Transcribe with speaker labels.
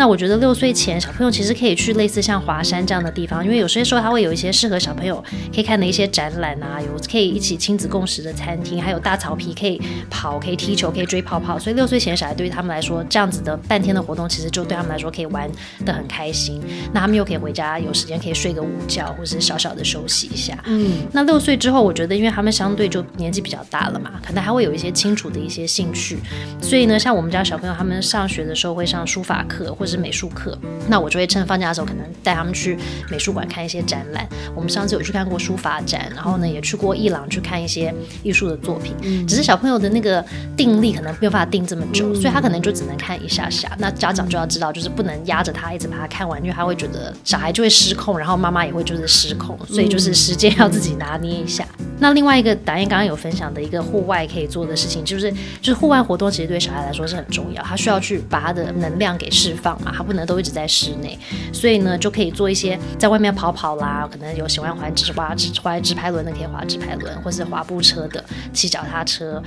Speaker 1: 那我觉得六岁前小朋友其实可以去类似像华山这样的地方，因为有些时候它会有一些适合小朋友可以看的一些展览啊，有可以一起亲子共识的餐厅，还有大草皮可以跑、可以踢球、可以追泡泡。所以六岁前小孩对于他们来说，这样子的半天的活动，其实就对他们来说可以玩的很开心。那他们又可以回家有时间可以睡个午觉，或者是小小的休息一下。嗯，那六岁之后，我觉得因为他们相对就年纪比较大了嘛，可能还会有一些清楚的一些兴趣。所以呢，像我们家小朋友他们上学的时候会上书法课或者是美术课，那我就会趁放假的时候可能带他们去美术馆看一些展览。我们上次有去看过书法展，然后呢也去过伊朗去看一些艺术的作品。只是小朋友的那个定力可能没有办法定这么久，所以他可能就只能看一下下。那家长就要知道，就是不能压着他一直把它看完，因为他会觉得小孩就会失控，然后妈妈也会就是失控，所以就是时间要自己拿捏一下。那另外一个导演刚刚有分享的一个户外可以做的事情，就是就是户外活动其实对小孩来说是很重要，他需要去把他的能量给释放嘛，他不能都一直在室内，所以呢就可以做一些在外面跑跑啦，可能有喜欢滑直滑直滑直排轮的可以滑直排轮，或是滑步车的，骑脚踏车。